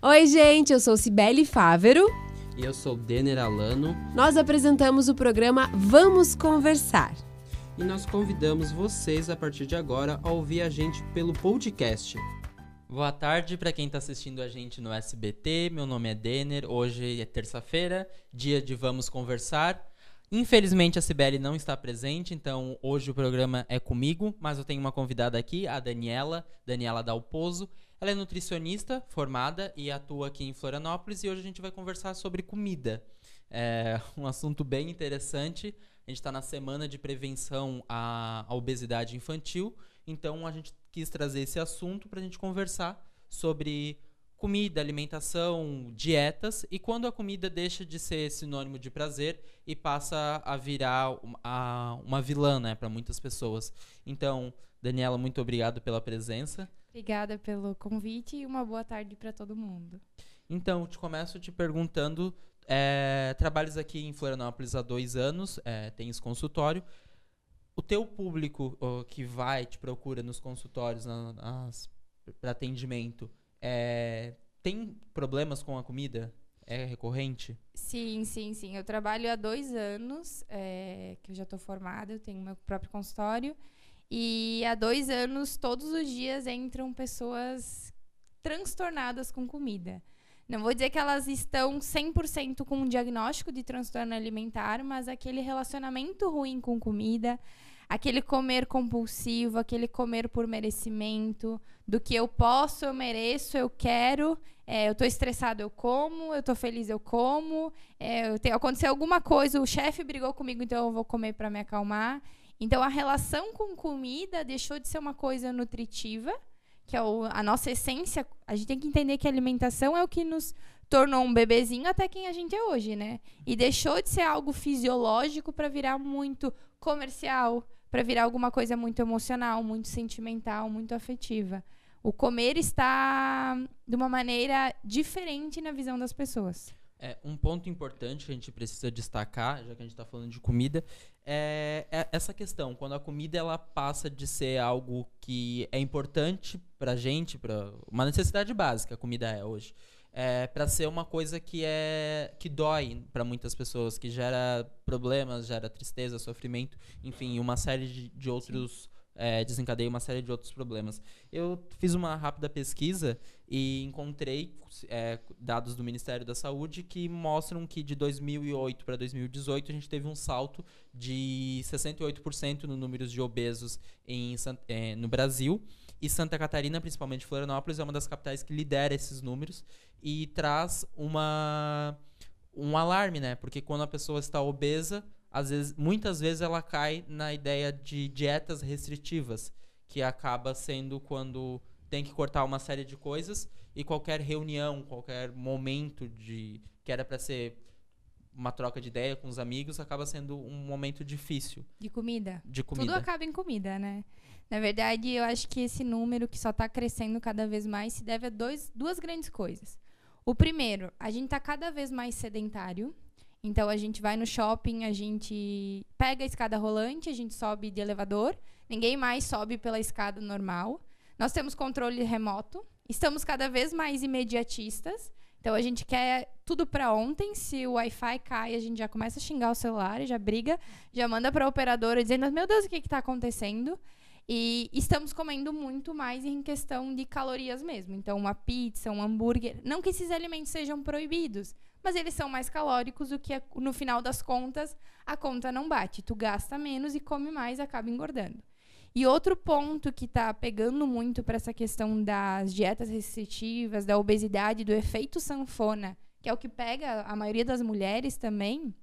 Oi, gente, eu sou Cibele Fávero. E eu sou Denner Alano. Nós apresentamos o programa Vamos Conversar. E nós convidamos vocês a partir de agora a ouvir a gente pelo podcast. Boa tarde para quem está assistindo a gente no SBT. Meu nome é Denner. Hoje é terça-feira, dia de Vamos Conversar. Infelizmente a Cibele não está presente, então hoje o programa é comigo, mas eu tenho uma convidada aqui, a Daniela, Daniela Dalpozo. Ela é nutricionista formada e atua aqui em Florianópolis e hoje a gente vai conversar sobre comida. É um assunto bem interessante. A gente está na semana de prevenção à, obesidade infantil, então a gente quis trazer esse assunto para a gente conversar sobre comida, alimentação, dietas e quando a comida deixa de ser sinônimo de prazer e passa a virar uma, uma vilã, né, para muitas pessoas. Então, Daniela, muito obrigado pela presença. Obrigada pelo convite e uma boa tarde para todo mundo. Então, te começo te perguntando, é, trabalhas aqui em Florianópolis há dois anos, é, tens consultório. O teu público que vai, te procura nos consultórios para atendimento, é, tem problemas com a comida? É recorrente? Sim, sim, sim. Eu trabalho há dois anos, é, que eu já estou formada, eu tenho meu próprio consultório. E há dois anos, todos os dias entram pessoas transtornadas com comida. Não vou dizer que elas estão 100% com um diagnóstico de transtorno alimentar, mas aquele relacionamento ruim com comida, aquele comer compulsivo, aquele comer por merecimento, do que eu posso, eu mereço, eu quero, é, eu estou estressado, eu como, eu estou feliz, eu como, é, eu aconteceu alguma coisa, o chefe brigou comigo, então eu vou comer para me acalmar. Então a relação com comida deixou de ser uma coisa nutritiva, que é o, a nossa essência. A gente tem que entender que a alimentação é o que nos tornou um bebezinho até quem a gente é hoje, né? E deixou de ser algo fisiológico para virar muito comercial, para virar alguma coisa muito emocional, muito sentimental, muito afetiva. O comer está de uma maneira diferente na visão das pessoas. É, um ponto importante que a gente precisa destacar, já que a gente está falando de comida, é, é, essa questão. Quando a comida ela passa de ser algo que é importante para a gente, para uma necessidade básica, a comida é hoje, é, para ser uma coisa que é que dói para muitas pessoas, que gera problemas, gera tristeza, sofrimento, enfim, uma série de, de outros é, desencadeia uma série de outros problemas. Eu fiz uma rápida pesquisa e encontrei é, dados do Ministério da Saúde que mostram que de 2008 para 2018 a gente teve um salto de 68% no número de obesos em, é, no Brasil. E Santa Catarina, principalmente Florianópolis, é uma das capitais que lidera esses números e traz uma um alarme, né? Porque quando a pessoa está obesa, às vezes, muitas vezes ela cai na ideia de dietas restritivas, que acaba sendo quando tem que cortar uma série de coisas e qualquer reunião, qualquer momento de que era para ser uma troca de ideia com os amigos acaba sendo um momento difícil. De comida. De comida. Tudo acaba em comida, né? Na verdade, eu acho que esse número que só está crescendo cada vez mais se deve a dois, duas grandes coisas. O primeiro, a gente está cada vez mais sedentário. Então a gente vai no shopping, a gente pega a escada rolante, a gente sobe de elevador, ninguém mais sobe pela escada normal. Nós temos controle remoto, estamos cada vez mais imediatistas. Então a gente quer tudo para ontem. Se o Wi-Fi cai, a gente já começa a xingar o celular, já briga, já manda para a operadora dizendo: "Meu Deus, o que está acontecendo?" E estamos comendo muito mais em questão de calorias mesmo. Então, uma pizza, um hambúrguer. Não que esses alimentos sejam proibidos, mas eles são mais calóricos, o que é, no final das contas a conta não bate. Tu gasta menos e come mais, acaba engordando. E outro ponto que está pegando muito para essa questão das dietas restritivas, da obesidade, do efeito sanfona, que é o que pega a maioria das mulheres também,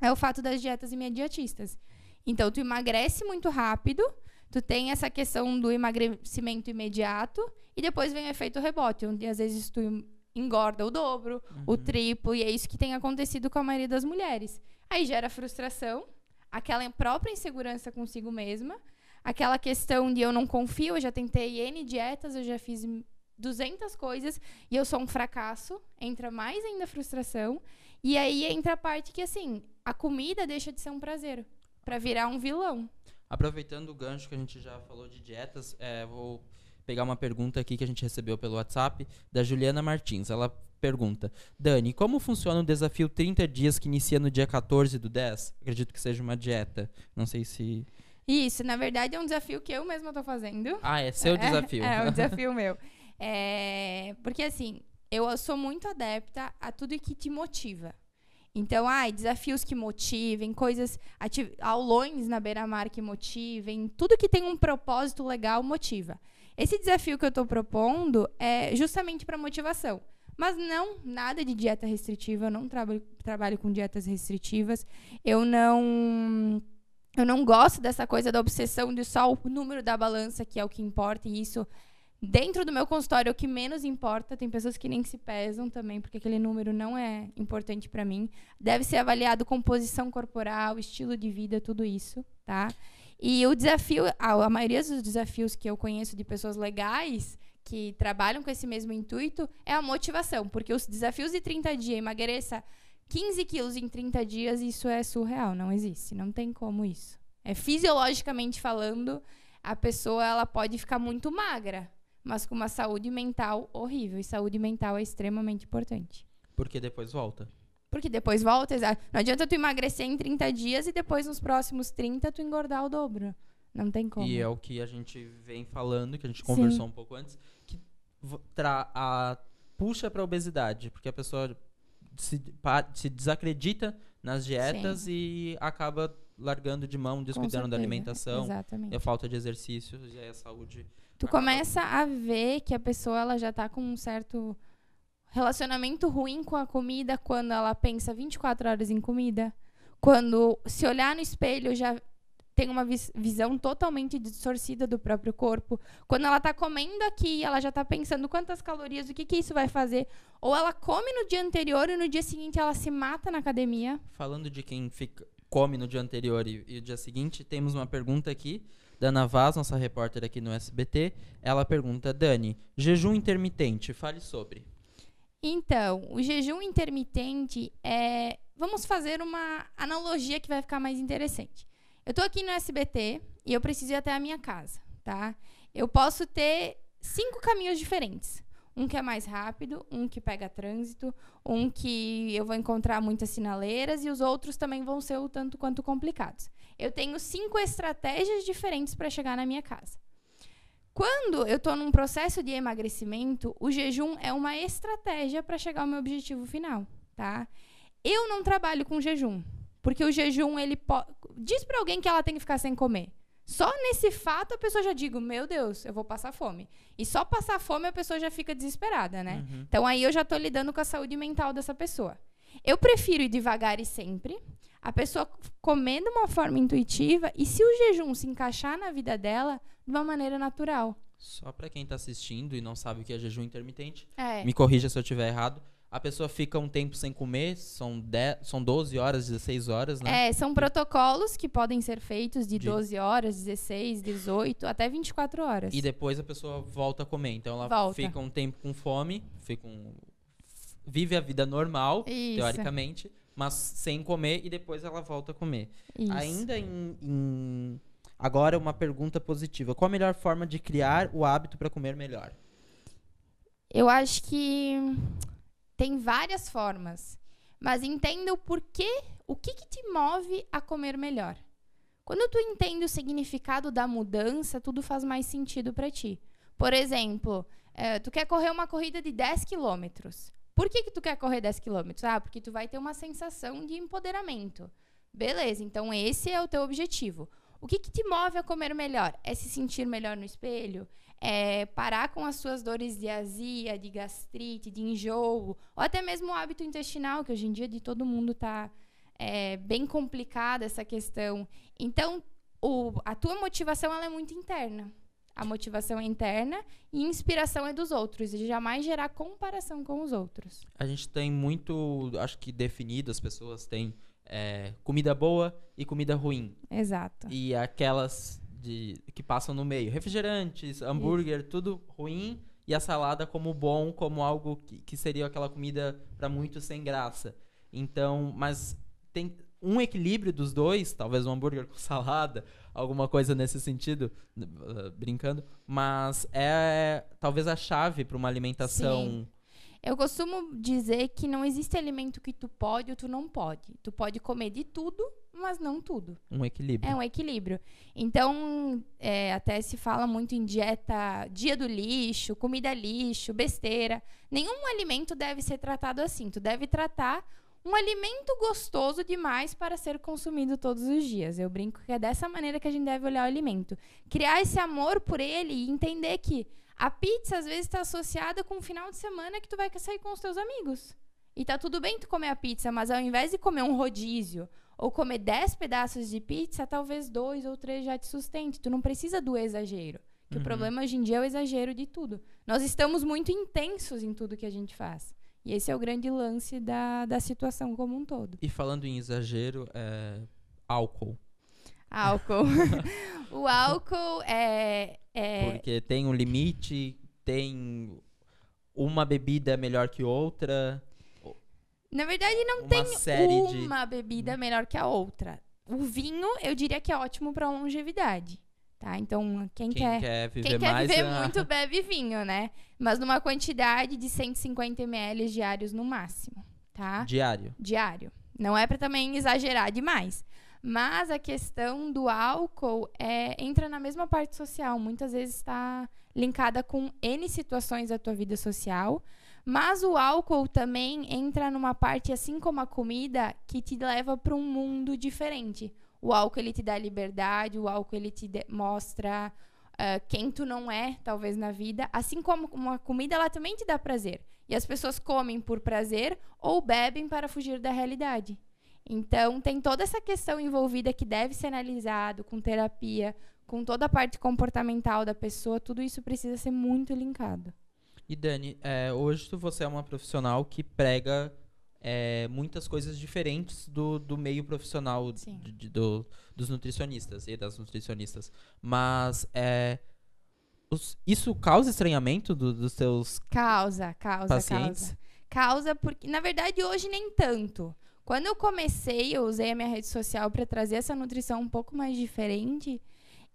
é o fato das dietas imediatistas. Então, tu emagrece muito rápido, tu tem essa questão do emagrecimento imediato, e depois vem o efeito rebote, onde às vezes tu engorda o dobro, uhum. o triplo, e é isso que tem acontecido com a maioria das mulheres. Aí gera frustração, aquela própria insegurança consigo mesma, aquela questão de eu não confio, eu já tentei N dietas, eu já fiz 200 coisas e eu sou um fracasso, entra mais ainda a frustração, e aí entra a parte que, assim, a comida deixa de ser um prazer, para virar um vilão. Aproveitando o gancho que a gente já falou de dietas, é, vou pegar uma pergunta aqui que a gente recebeu pelo WhatsApp da Juliana Martins. Ela pergunta: Dani, como funciona o desafio 30 dias que inicia no dia 14 do 10? Acredito que seja uma dieta. Não sei se. Isso, na verdade é um desafio que eu mesma tô fazendo. Ah, é seu É, desafio. É, um desafio meu. É, porque assim, eu sou muito adepta a tudo que te motiva. Então, ai, desafios que motivem, coisas, aulões na beira-mar que motivem, tudo que tem um propósito legal motiva. Esse desafio que eu estou propondo é justamente para motivação. Mas não nada de dieta restritiva, eu não trabalho, trabalho com dietas restritivas. Eu não eu não gosto dessa coisa da obsessão de só o número da balança que é o que importa e isso dentro do meu consultório o que menos importa. Tem pessoas que nem se pesam também, porque aquele número não é importante para mim. Deve ser avaliado composição corporal, estilo de vida, tudo isso, tá? E o desafio, a, a maioria dos desafios que eu conheço de pessoas legais que trabalham com esse mesmo intuito é a motivação, porque os desafios de 30 dias, emagreça 15 quilos em 30 dias, isso é surreal, não existe, não tem como isso. É fisiologicamente falando, a pessoa ela pode ficar muito magra, mas com uma saúde mental horrível. E saúde mental é extremamente importante. Porque depois volta. Porque depois volta, exato. Não adianta tu emagrecer em 30 dias e depois nos próximos 30 tu engordar o dobro. Não tem como. E é o que a gente vem falando, que a gente Sim. conversou um pouco antes, que tra a, puxa para obesidade, porque a pessoa se, se desacredita nas dietas e acaba largando de mão, descuidando da alimentação, Exatamente. e a falta de exercício e aí a saúde. Tu começa a ver que a pessoa ela já tá com um certo relacionamento ruim com a comida quando ela pensa 24 horas em comida. Quando se olhar no espelho já tem uma vis- visão totalmente distorcida do próprio corpo. Quando ela tá comendo aqui, ela já tá pensando quantas calorias, o que que isso vai fazer. Ou ela come no dia anterior e no dia seguinte ela se mata na academia. Falando de quem fica, come no dia anterior e, e o dia seguinte, temos uma pergunta aqui da Ana Vaz, nossa repórter aqui no SBT. Ela pergunta, Dani, jejum intermitente, fale sobre. Então, o jejum intermitente é. Vamos fazer uma analogia que vai ficar mais interessante. Eu tô aqui no SBT e eu preciso ir até a minha casa, tá? Eu posso ter cinco caminhos diferentes. Um que é mais rápido, um que pega trânsito, um que eu vou encontrar muitas sinaleiras e os outros também vão ser o tanto quanto complicados. Eu tenho cinco estratégias diferentes para chegar na minha casa. Quando eu estou num processo de emagrecimento, o jejum é uma estratégia para chegar ao meu objetivo final, tá? Eu não trabalho com jejum, porque o jejum ele po- diz para alguém que ela tem que ficar sem comer. Só nesse fato a pessoa já digo, meu Deus, eu vou passar fome. E só passar fome a pessoa já fica desesperada, né? Uhum. Então aí eu já tô lidando com a saúde mental dessa pessoa. Eu prefiro ir devagar e sempre, a pessoa comer de uma forma intuitiva e se o jejum se encaixar na vida dela de uma maneira natural. Só pra quem tá assistindo e não sabe o que é jejum intermitente, É. me corrija se eu estiver errado. A pessoa fica um tempo sem comer, são, 10, são 12 horas, 16 horas, né? É, são protocolos que podem ser feitos de De- 12 horas, 16, 18, até 24 horas. E depois a pessoa volta a comer. Então ela Volta. fica um tempo com fome, fica um- vive a vida normal, Isso. teoricamente, mas sem comer e depois ela volta a comer. Isso. Ainda em, em- Agora uma pergunta positiva. Qual a melhor forma de criar o hábito para comer melhor? Eu acho que tem várias formas, mas entenda o porquê, o que, que te move a comer melhor. Quando tu entende o significado da mudança, tudo faz mais sentido para ti. Por exemplo, eh, tu quer correr uma corrida de 10 quilômetros. Por que, que tu quer correr 10 quilômetros? Ah, porque tu vai ter uma sensação de empoderamento. Beleza, então esse é o teu objetivo. O que, que te move a comer melhor? É se sentir melhor no espelho? É parar com as suas dores de azia, de gastrite, de enjoo, ou até mesmo o hábito intestinal, que hoje em dia de todo mundo tá é, bem complicada essa questão. Então, o- a tua motivação ela é muito interna. A motivação é interna e inspiração é dos outros. E jamais gerar comparação com os outros. A gente tem muito, acho que definido, as pessoas têm é, comida boa e comida ruim. Exato. E aquelas de, que passam no meio. Refrigerantes, hambúrguer, tudo ruim. E a salada como bom, como algo que, que seria aquela comida para muitos sem graça. Então, mas tem um equilíbrio dos dois, talvez um hambúrguer com salada, alguma coisa nesse sentido, uh, brincando. Mas é talvez a chave para uma alimentação. Sim. Eu costumo dizer que não existe alimento que tu pode ou tu não pode. Tu pode comer de tudo, mas não tudo. Um equilíbrio. É um equilíbrio. Então, é, até se fala muito em dieta, dia do lixo, comida lixo, besteira. Nenhum alimento deve ser tratado assim. Tu deve tratar um alimento gostoso demais para ser consumido todos os dias. Eu brinco que é dessa maneira que a gente deve olhar o alimento. Criar esse amor por ele e entender que a pizza às vezes está associada com um final de semana que tu vai sair com os teus amigos. E tá tudo bem tu comer a pizza, mas ao invés de comer um rodízio ou comer 10 pedaços de pizza, talvez dois ou três já te sustente. Tu não precisa do exagero. Que Uhum. o problema hoje em dia é o exagero de tudo. Nós estamos muito intensos em tudo que a gente faz. E esse é o grande lance da, da situação como um todo. E falando em exagero, é, álcool. Álcool. o álcool é, é Porque tem um limite, tem uma bebida melhor que outra. Na verdade, não uma tem série de- uma bebida melhor que a outra. O vinho, eu diria que é ótimo para longevidade. Tá? Então, quem, Quem quer, quer viver quem quer mais viver ah, muito bebe vinho, né? Mas numa quantidade de 150 ml diários no máximo, tá? diário. diário. Não é para também exagerar demais. Mas a questão do álcool é, entra na mesma parte social. Muitas vezes está linkada com N situações da tua vida social. Mas o álcool também entra numa parte, assim como a comida, que te leva para um mundo diferente. O álcool ele te dá liberdade, o álcool ele te mostra ah, quem tu não é, talvez na vida. Assim como uma comida, ela também te dá prazer. E as pessoas comem por prazer ou bebem para fugir da realidade. Então, tem toda essa questão envolvida que deve ser analisado com terapia, com toda a parte comportamental da pessoa, tudo isso precisa ser muito linkado. E Dani, é, hoje você é uma profissional que prega é, muitas coisas diferentes do, do meio profissional de- de- do- dos nutricionistas e das nutricionistas. Mas é, os- isso causa estranhamento do- dos seus Causa, causa, pacientes? causa. Causa porque, na verdade, hoje nem tanto. Quando eu comecei, eu usei a minha rede social para trazer essa nutrição um pouco mais diferente.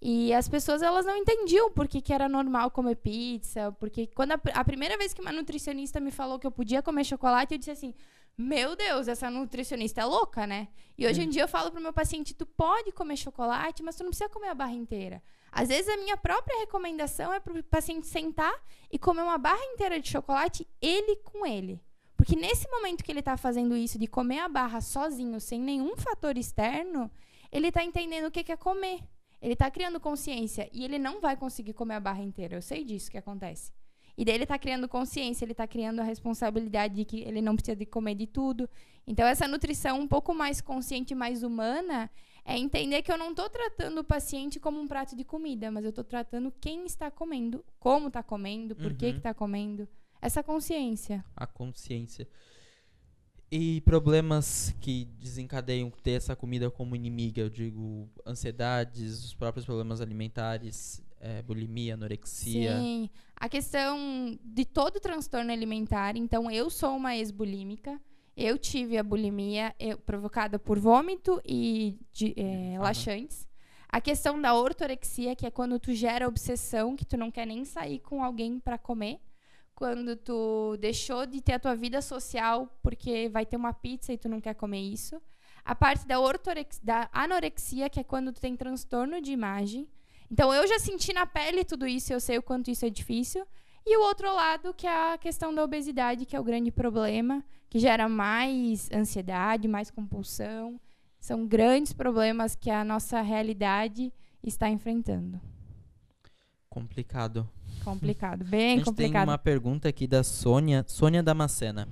E as pessoas elas não entendiam por que, que era normal comer pizza, porque quando a, a primeira vez que uma nutricionista me falou que eu podia comer chocolate, eu disse assim: "Meu Deus, essa nutricionista é louca, né?". E hoje em dia eu falo pro meu paciente: "Tu pode comer chocolate, mas tu não precisa comer a barra inteira". Às vezes a minha própria recomendação é pro paciente sentar e comer uma barra inteira de chocolate ele com ele. Porque nesse momento que ele está fazendo isso, de comer a barra sozinho, sem nenhum fator externo, ele está entendendo o que que é comer. Ele está criando consciência e ele não vai conseguir comer a barra inteira. Eu sei disso que acontece. E daí ele está criando consciência, ele está criando a responsabilidade de que ele não precisa de comer de tudo. Então, essa nutrição um pouco mais consciente, mais humana, é entender que eu não estou tratando o paciente como um prato de comida, mas eu estou tratando quem está comendo, como está comendo, por que Uhum. está comendo. Essa consciência. a consciência. E problemas que desencadeiam ter essa comida como inimiga, eu digo, ansiedades, os próprios problemas alimentares, é, bulimia, anorexia. Sim. A questão de todo transtorno alimentar. Então, eu sou uma ex-bulímica. Eu tive a bulimia eu- provocada por vômito e de, é, laxantes. A questão da ortorexia, que é quando tu gera obsessão, que tu não quer nem sair com alguém para comer. Quando tu deixou de ter a tua vida social porque vai ter uma pizza e tu não quer comer isso. A parte da, ortorex da anorexia, que é quando tu tem transtorno de imagem. Então eu já senti na pele tudo isso, eu sei o quanto isso é difícil. E o outro lado, que é a questão da obesidade, que é o grande problema, que gera mais ansiedade, mais compulsão. São grandes problemas que a nossa realidade está enfrentando. Complicado. Complicado, a bem gente complicado. tem uma pergunta aqui da Sônia, Sônia Damascena.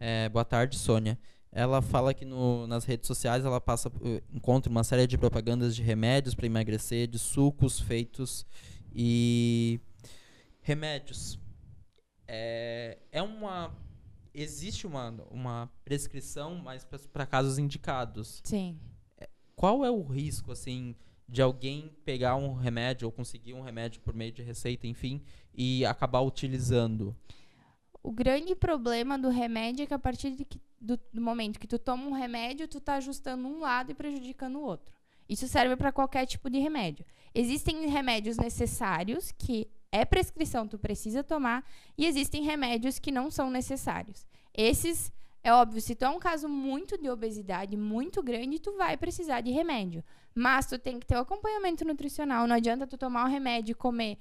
É, boa tarde, Sônia. Ela fala que no- nas redes sociais ela passa, eh, encontra uma série de propagandas de remédios para emagrecer, de sucos feitos e remédios. É, é uma existe uma, uma prescrição, mas para casos indicados. Sim. Qual é o risco assim de alguém pegar um remédio ou conseguir um remédio por meio de receita, enfim, e acabar utilizando? O grande problema do remédio é que a partir de que- do, do momento que tu toma um remédio, tu tá ajustando um lado e prejudicando o outro. Isso serve para qualquer tipo de remédio. Existem remédios necessários que é prescrição, tu precisa tomar, e existem remédios que não são necessários. Esses, é óbvio, se tu é um caso muito de obesidade, muito grande, tu vai precisar de remédio. Mas tu tem que ter o acompanhamento nutricional. Não adianta tu tomar o remédio e comer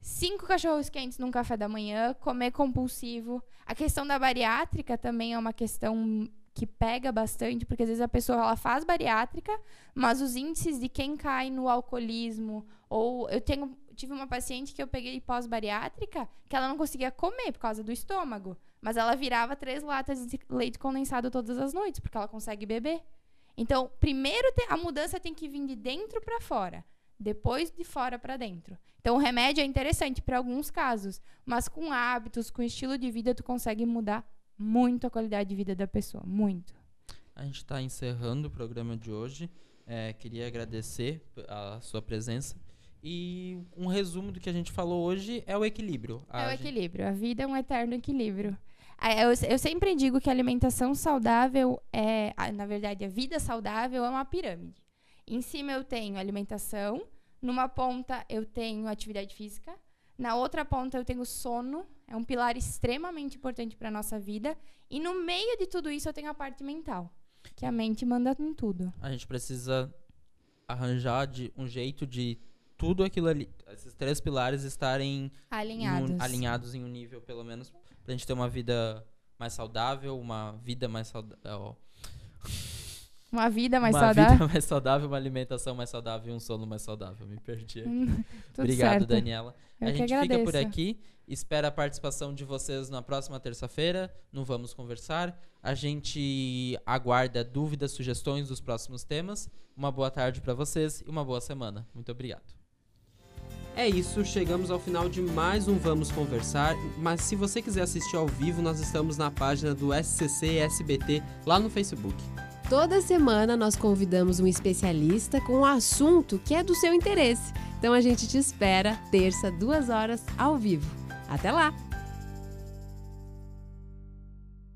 cinco cachorros quentes num café da manhã, comer compulsivo. A questão da bariátrica também é uma questão que pega bastante, porque às vezes a pessoa ela faz bariátrica, mas os índices de quem cai no alcoolismo, ou eu tenho tive uma paciente que eu peguei pós-bariátrica, que ela não conseguia comer por causa do estômago, mas ela virava três latas de leite condensado todas as noites, porque ela consegue beber. Então, primeiro a mudança tem que vir de dentro para fora, depois de fora para dentro. Então, o remédio é interessante para alguns casos, mas com hábitos, com estilo de vida, tu consegue mudar muito a qualidade de vida da pessoa, muito. A gente está encerrando o programa de hoje. É, queria agradecer a sua presença. E um resumo do que a gente falou hoje é o equilíbrio. A é o equilíbrio. A vida é um eterno equilíbrio. Eu, eu sempre digo que a alimentação saudável é, na verdade, a vida saudável é uma pirâmide. Em cima eu tenho alimentação, numa ponta eu tenho atividade física, na outra ponta eu tenho sono, é um pilar extremamente importante para a nossa vida, e no meio de tudo isso eu tenho a parte mental, que a mente manda em tudo. A gente precisa arranjar de um jeito de tudo aquilo ali, esses três pilares estarem alinhados, em um, alinhados em um nível pelo menos pra gente ter uma vida mais saudável, uma vida mais saudável. Uma vida mais uma saudável. Uma vida mais saudável, uma alimentação mais saudável e um sono mais saudável. Me perdi aqui. Hum, Obrigado, certo. Daniela. Eu a gente agradeço. fica por aqui. Espera a participação de vocês na próxima terça-feira. Não vamos conversar. A gente aguarda dúvidas, sugestões dos próximos temas. Uma boa tarde para vocês e uma boa semana. Muito obrigado. É isso, chegamos ao final de mais um Vamos Conversar, mas se você quiser assistir ao vivo, nós estamos na página do SCC SBT lá no Facebook. Toda semana nós convidamos um especialista com um assunto que é do seu interesse. Então a gente te espera terça, duas horas, ao vivo. Até lá!